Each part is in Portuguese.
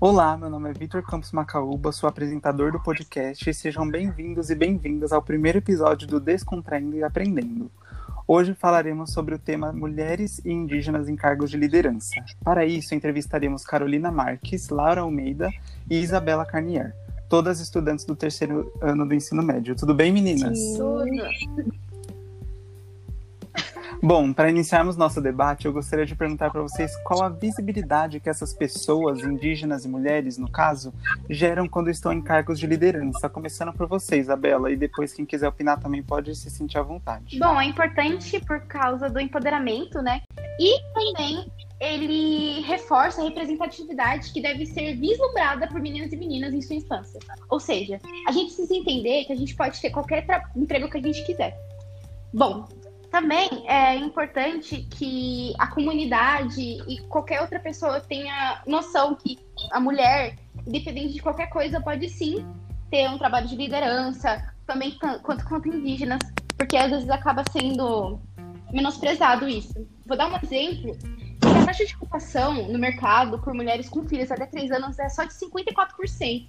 Olá, meu nome é Vitor Campos Macaúba, sou apresentador do podcast e sejam bem-vindos e bem-vindas ao primeiro episódio do Descontraindo e Aprendendo. Hoje falaremos sobre o tema Mulheres e Indígenas em Cargos de Liderança. Para isso, entrevistaremos Carolina Marques, Laura Almeida e Isabela Carnier, todas estudantes do terceiro ano do ensino médio. Tudo bem, meninas? Tudo. Bom, para iniciarmos nosso debate, eu gostaria de perguntar para vocês qual a visibilidade que essas pessoas, indígenas e mulheres, no caso, geram quando estão em cargos de liderança. Começando por você, Isabela, e depois quem quiser opinar também pode se sentir à vontade. Bom, é importante por causa do empoderamento, né? E também ele reforça a representatividade que deve ser vislumbrada por meninos e meninas em sua infância. Ou seja, a gente precisa entender que a gente pode ter qualquer emprego que a gente quiser. Bom, também é importante que a comunidade e qualquer outra pessoa tenha noção que a mulher, independente de qualquer coisa, pode sim ter um trabalho de liderança, também quanto quanto indígenas, porque às vezes acaba sendo menosprezado isso. Vou dar um exemplo. A taxa de ocupação no mercado por mulheres com filhos até 3 anos é só de 54%.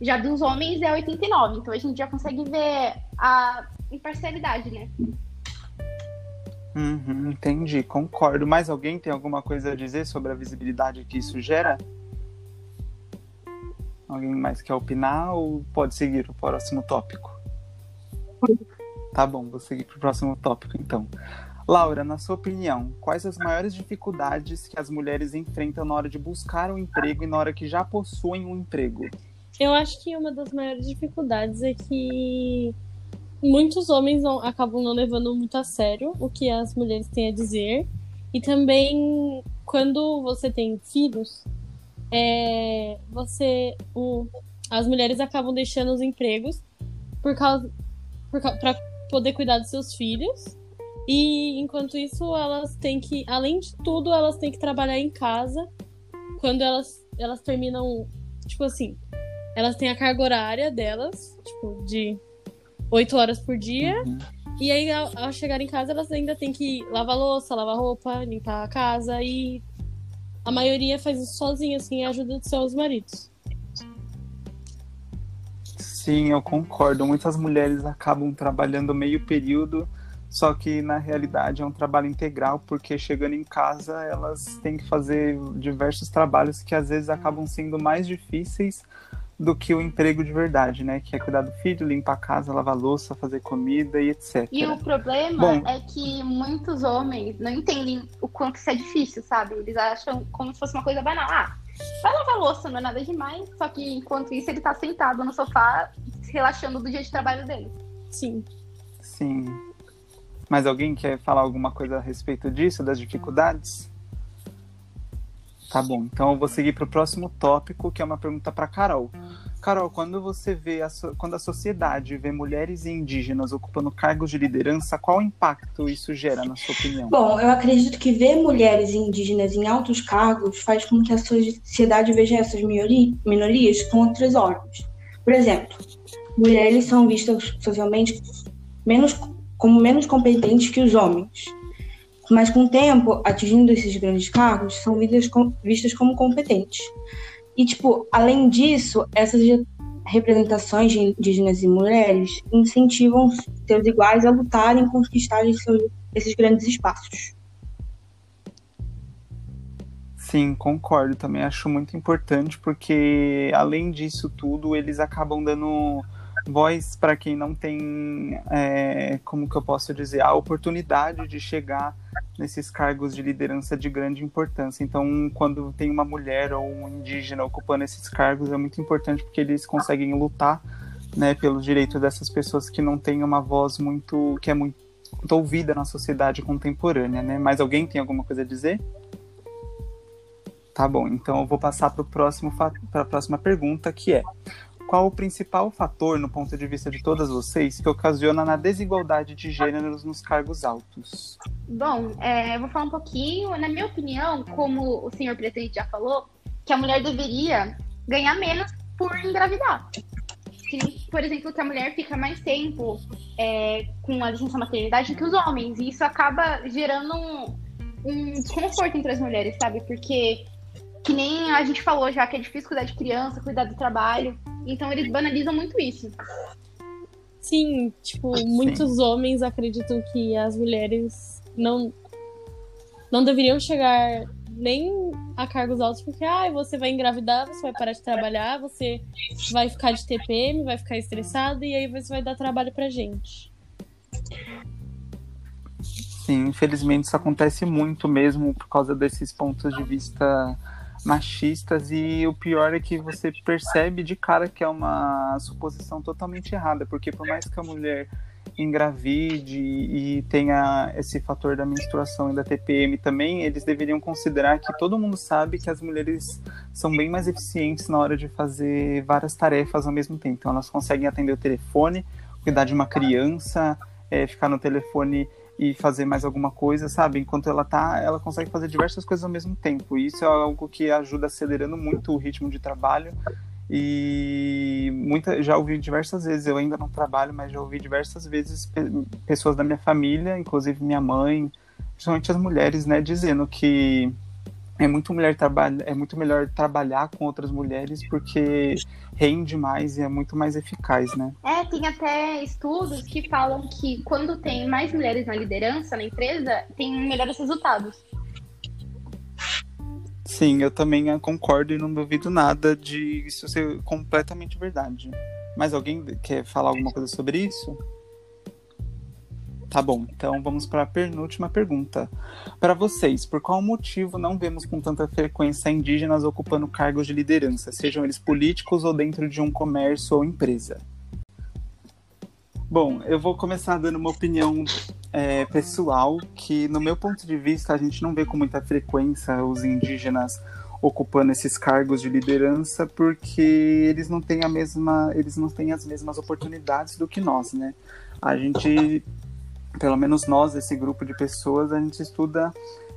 Já dos homens é 89%. Então a gente já consegue ver a imparcialidade, né? Uhum, entendi, concordo. Mais alguém tem alguma coisa a dizer sobre a visibilidade que isso gera? Alguém mais quer opinar ou pode seguir o próximo tópico? Tá bom, vou seguir para o próximo tópico então. Laura, na sua opinião, quais as maiores dificuldades que as mulheres enfrentam na hora de buscar um emprego e na hora que já possuem um emprego? Eu acho que uma das maiores dificuldades é que muitos homens não, acabam não levando muito a sério o que as mulheres têm a dizer. E também, quando você tem filhos, é, você. O, as mulheres acabam deixando os empregos por causa. para poder cuidar dos seus filhos. E enquanto isso, elas têm que. Além de tudo, elas têm que trabalhar em casa. Quando elas, elas terminam. Tipo assim. Elas têm a carga horária delas, tipo, de oito horas por dia. Uhum. E aí, ao, ao, chegar em casa, elas ainda têm que lavar louça, lavar roupa, limpar a casa. E a maioria faz isso sozinha, assim, ajuda dos seus maridos. Sim, eu concordo. Muitas mulheres acabam trabalhando meio período, só que na realidade é um trabalho integral, porque chegando em casa elas têm que fazer diversos trabalhos que às vezes acabam sendo mais difíceis do que o emprego de verdade, né? Que é cuidar do filho, limpar a casa, lavar louça, fazer comida e etc. E o problema Bom, é que muitos homens não entendem o quanto isso é difícil, sabe? Eles acham como se fosse uma coisa banal. Ah, vai lavar louça, não é nada demais. Só que enquanto isso ele tá sentado no sofá, relaxando do dia de trabalho dele. Sim. Sim. Mas alguém quer falar alguma coisa a respeito disso, das dificuldades? Tá bom, então eu vou seguir para o próximo tópico, que é uma pergunta para Carol. Carol, quando você vê a so... quando a sociedade vê mulheres e indígenas ocupando cargos de liderança, qual impacto isso gera, na sua opinião? Bom, eu acredito que ver mulheres e indígenas em altos cargos faz com que a sociedade veja essas minorias com outros olhos. Por exemplo, mulheres são vistas socialmente menos, como menos competentes que os homens mas com o tempo, atingindo esses grandes cargos, são vistas, vistas como competentes. E, tipo, além disso, essas representações de indígenas e mulheres incentivam seus iguais a lutarem e conquistarem seus, esses grandes espaços. Sim, concordo. Também acho muito importante, porque além disso tudo, eles acabam dando voz para quem não tem, é, como que eu posso dizer, a oportunidade de chegar nesses cargos de liderança de grande importância. Então, quando tem uma mulher ou um indígena ocupando esses cargos, é muito importante porque eles conseguem lutar, né, pelos direitos dessas pessoas que não têm uma voz muito, que é muito ouvida na sociedade contemporânea, né? Mas alguém tem alguma coisa a dizer? Tá bom, então eu vou passar para a próxima pergunta, que é qual o principal fator, no ponto de vista de todas vocês, que ocasiona na desigualdade de gêneros nos cargos altos? Bom, é, eu vou falar um pouquinho. Na minha opinião, como o senhor presidente já falou, que a mulher deveria ganhar menos por engravidar. Por exemplo, que a mulher fica mais tempo é, com a licença maternidade que os homens. E isso acaba gerando um, um desconforto entre as mulheres, sabe? Porque Que nem a gente falou já que é difícil cuidar de criança, cuidar do trabalho. Então eles banalizam muito isso. Sim, tipo, muitos homens acreditam que as mulheres não não deveriam chegar nem a cargos altos, porque ah, você vai engravidar, você vai parar de trabalhar, você vai ficar de TPM, vai ficar estressado e aí você vai dar trabalho pra gente. Sim, infelizmente isso acontece muito mesmo por causa desses pontos de vista machistas e o pior é que você percebe de cara que é uma suposição totalmente errada, porque por mais que a mulher engravide e tenha esse fator da menstruação e da TPM também, eles deveriam considerar que todo mundo sabe que as mulheres são bem mais eficientes na hora de fazer várias tarefas ao mesmo tempo. Então elas conseguem atender o telefone, cuidar de uma criança, é, ficar no telefone e fazer mais alguma coisa, sabe? Enquanto ela tá, ela consegue fazer diversas coisas ao mesmo tempo. E isso é algo que ajuda acelerando muito o ritmo de trabalho. E muita, já ouvi diversas vezes, eu ainda não trabalho, mas já ouvi diversas vezes pessoas da minha família, inclusive minha mãe, principalmente as mulheres, né, dizendo que é muito, mulher é muito melhor trabalhar com outras mulheres porque rende mais e é muito mais eficaz, né? É, tem até estudos que falam que quando tem mais mulheres na liderança na empresa, tem melhores resultados. Sim, eu também concordo e não duvido nada de isso ser completamente verdade. Mas alguém quer falar alguma coisa sobre isso? Tá bom, então vamos para a penúltima pergunta. Para vocês, por qual motivo não vemos com tanta frequência indígenas ocupando cargos de liderança, sejam eles políticos ou dentro de um comércio ou empresa? Bom, eu vou começar dando uma opinião é, pessoal, que no meu ponto de vista a gente não vê com muita frequência os indígenas ocupando esses cargos de liderança porque eles não têm a mesma eles não têm as mesmas oportunidades do que nós né a gente pelo menos nós, esse grupo de pessoas, a gente estuda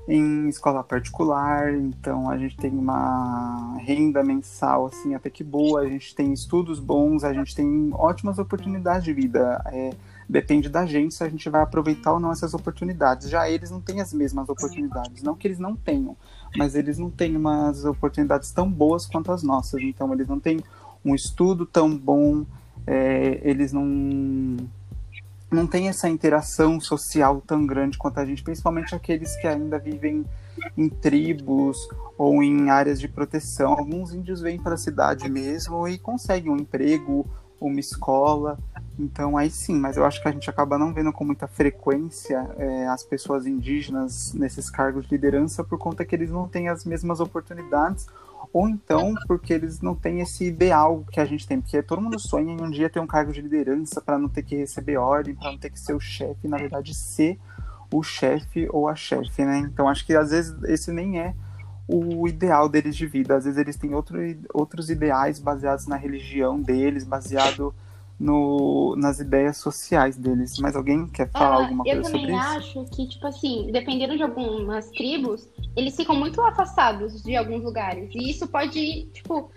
em escola particular, então a gente tem uma renda mensal assim até que boa, a gente tem estudos bons, a gente tem ótimas oportunidades de vida. É, depende da gente se a gente vai aproveitar ou não essas oportunidades. Já eles não têm as mesmas oportunidades, não que eles não tenham, mas eles não têm umas oportunidades tão boas quanto as nossas. Então eles não têm um estudo tão bom, é, eles não não tem essa interação social tão grande quanto a gente, principalmente aqueles que ainda vivem em tribos ou em áreas de proteção. Alguns índios vêm para a cidade mesmo e conseguem um emprego, uma escola. Então aí sim, mas eu acho que a gente acaba não vendo com muita frequência é, as pessoas indígenas nesses cargos de liderança por conta que eles não têm as mesmas oportunidades ou então porque eles não têm esse ideal que a gente tem, porque todo mundo sonha em um dia ter um cargo de liderança para não ter que receber ordem, para não ter que ser o chefe, na verdade ser o chefe ou a chefe, né? Então acho que às vezes esse nem é o ideal deles de vida, às vezes eles têm outro, outros ideais baseados na religião deles, baseado no, nas ideias sociais deles. Mas alguém quer falar ah, alguma coisa sobre isso? Eu também acho que, tipo assim, dependendo de algumas tribos, eles ficam muito afastados de alguns lugares. E isso pode, tipo,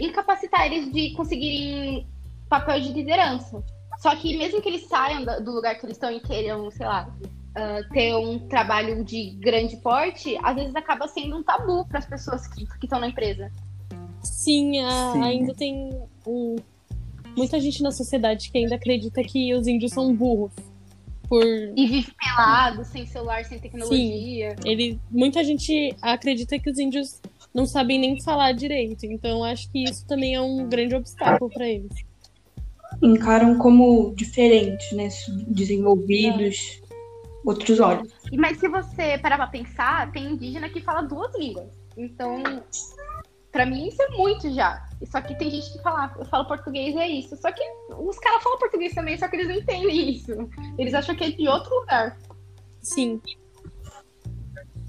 incapacitar eles de conseguirem papel de liderança. Só que mesmo que eles saiam do lugar que eles estão e queiram, sei lá, uh, ter um trabalho de grande porte, às vezes acaba sendo um tabu para as pessoas que estão na empresa. Sim, a, Sim, ainda tem um muita gente na sociedade que ainda acredita que os índios são burros. Por... E vive pelado, sem celular, sem tecnologia. Sim, ele, muita gente acredita que os índios não sabem nem falar direito. Então acho que isso também é um grande obstáculo para eles. Encaram como diferentes, né? Desenvolvidos, é. outros olhos. Mas se você parar pra pensar, tem indígena que fala duas línguas. Então, Pra mim isso é muito já. Só que tem gente que fala, eu falo português e é isso. Só que os caras falam português também, só que eles não entendem isso. Eles acham que é de outro lugar. Sim.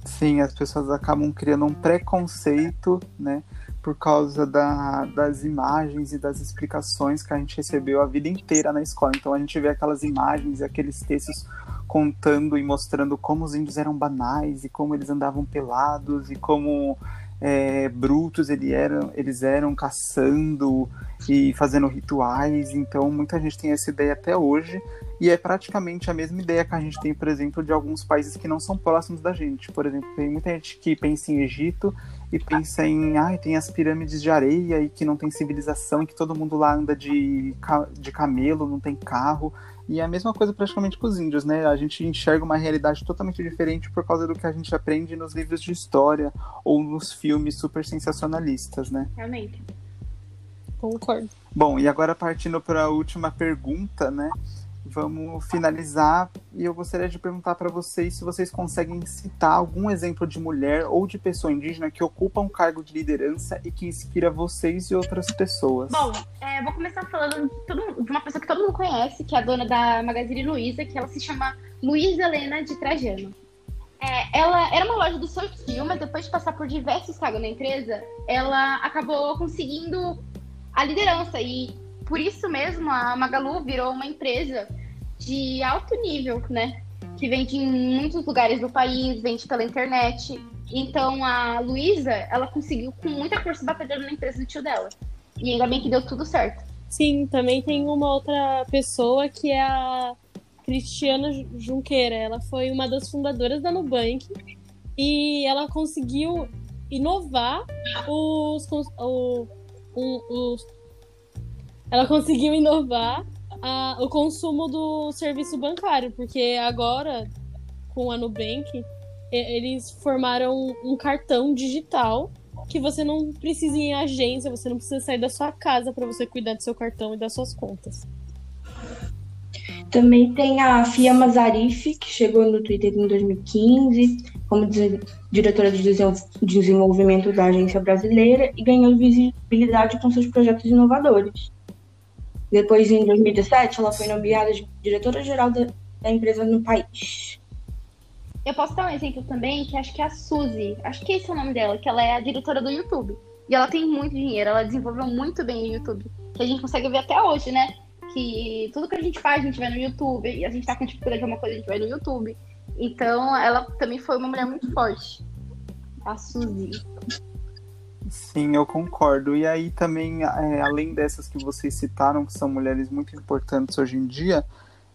Sim, as pessoas acabam criando um preconceito, né? Por causa da, das imagens e das explicações que a gente recebeu a vida inteira na escola. Então a gente vê aquelas imagens e aqueles textos contando e mostrando como os índios eram banais e como eles andavam pelados e como é, brutos eles eram, eles eram caçando e fazendo rituais. Então, muita gente tem essa ideia até hoje. E é praticamente a mesma ideia que a gente tem, por exemplo, de alguns países que não são próximos da gente. Por exemplo, tem muita gente que pensa em Egito e pensa em, ah, tem as pirâmides de areia e que não tem civilização e que todo mundo lá anda de, de camelo, não tem carro. E é a mesma coisa praticamente com os índios, né? A gente enxerga uma realidade totalmente diferente por causa do que a gente aprende nos livros de história ou nos filmes super sensacionalistas, né? Realmente. Concordo. Bom, e agora partindo para a última pergunta, né? Vamos finalizar e eu gostaria de perguntar para vocês se vocês conseguem citar algum exemplo de mulher ou de pessoa indígena que ocupa um cargo de liderança e que inspira vocês e outras pessoas. Bom, é, vou começar falando de, todo, de, uma pessoa que todo mundo conhece, que é a dona da Magazine Luiza, que ela se chama Luiza Helena de Trajano. É, ela era uma loja do Sortil, mas depois de passar por diversos cargos na empresa, ela acabou conseguindo a liderança e por isso mesmo a Magalu virou uma empresa de alto nível, né? Que vende em muitos lugares do país, vende pela internet. Então a Luísa, ela conseguiu com muita força batalhando na empresa do tio dela. E ainda bem que deu tudo certo. Sim, também tem uma outra pessoa que é a Cristiana Junqueira. Ela foi uma das fundadoras da Nubank e ela conseguiu inovar os, os ela conseguiu inovar a, o consumo do serviço bancário, porque agora, com a Nubank, eles formaram um cartão digital que você não precisa ir em agência, você não precisa sair da sua casa para você cuidar do seu cartão e das suas contas. Também tem a Fia Mazarif, que chegou no Twitter em 2015 como diretora de desenvolvimento da agência brasileira e ganhou visibilidade com seus projetos inovadores. Depois, em 2017, ela foi nomeada diretora-geral da, da, empresa no país. Eu posso dar um exemplo também, que acho que é a Suzy, acho que esse é o nome dela, que ela é a diretora do YouTube. E ela tem muito dinheiro, ela desenvolveu muito bem o YouTube. Que a gente consegue ver até hoje, né? Que tudo que a gente faz, a gente vai no YouTube. E a gente tá com dificuldade de alguma coisa, a gente vai no YouTube. Então, ela também foi uma mulher muito forte. A Suzy. Sim, eu concordo. E aí também, é, além dessas que vocês citaram, que são mulheres muito importantes hoje em dia,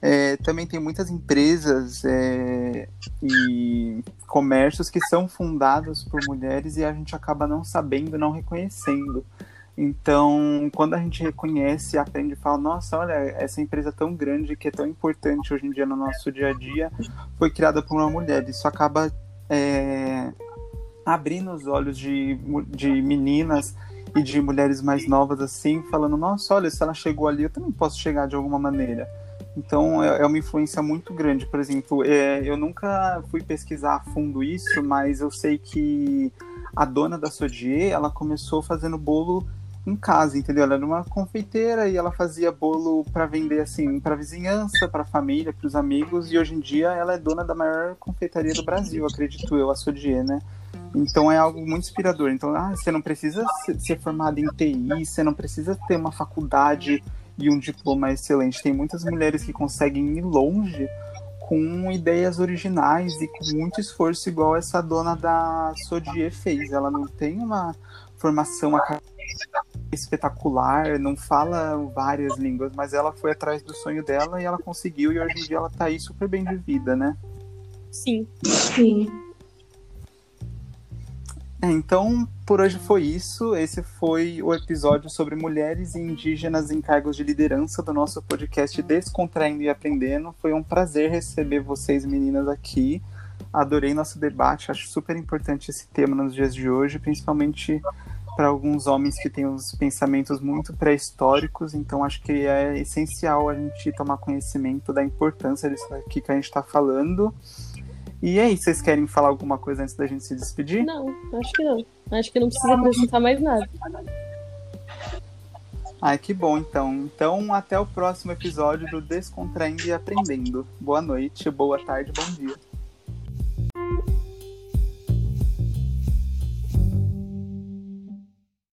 é, também tem muitas empresas é, e comércios que são fundados por mulheres e a gente acaba não sabendo, não reconhecendo. Então, quando a gente reconhece, aprende e fala, nossa, olha, essa empresa tão grande que é tão importante hoje em dia no nosso dia a dia, foi criada por uma mulher. Isso acaba é, abrindo os olhos de, de meninas e de mulheres mais novas assim, falando, nossa, olha, se ela chegou ali, eu também posso chegar de alguma maneira. Então é, é uma influência muito grande. Por exemplo, é, eu nunca fui pesquisar a fundo isso, mas eu sei que a dona da Sodier, ela começou fazendo bolo em casa, entendeu? Ela era uma confeiteira e ela fazia bolo para vender assim para vizinhança, para família, para os amigos. E hoje em dia ela é dona da maior confeitaria do Brasil, acredito eu, a Sodier, né? Então é algo muito inspirador. Então, ah, você não precisa ser formado em TI, você não precisa ter uma faculdade e um diploma excelente. Tem muitas mulheres que conseguem ir longe com ideias originais e com muito esforço, igual essa dona da Sodier fez. Ela não tem uma formação espetacular, não fala várias línguas, mas ela foi atrás do sonho dela e ela conseguiu, e hoje em dia ela tá aí super bem de vida, né? Sim. Sim. É, então, por hoje foi isso. Esse foi o episódio sobre mulheres e indígenas em cargos de liderança do nosso podcast Descontraindo e Aprendendo. Foi um prazer receber vocês, meninas, aqui. Adorei nosso debate. Acho super importante esse tema nos dias de hoje, principalmente para alguns homens que têm os pensamentos muito pré-históricos. Então, acho que é essencial a gente tomar conhecimento da importância disso aqui que a gente está falando. E aí, vocês querem falar alguma coisa antes da gente se despedir? Não, acho que não. Acho que não precisa acrescentar mais nada. Ai, que bom, então. Então, até o próximo episódio do Descontraindo e Aprendendo. Boa noite, boa tarde, bom dia.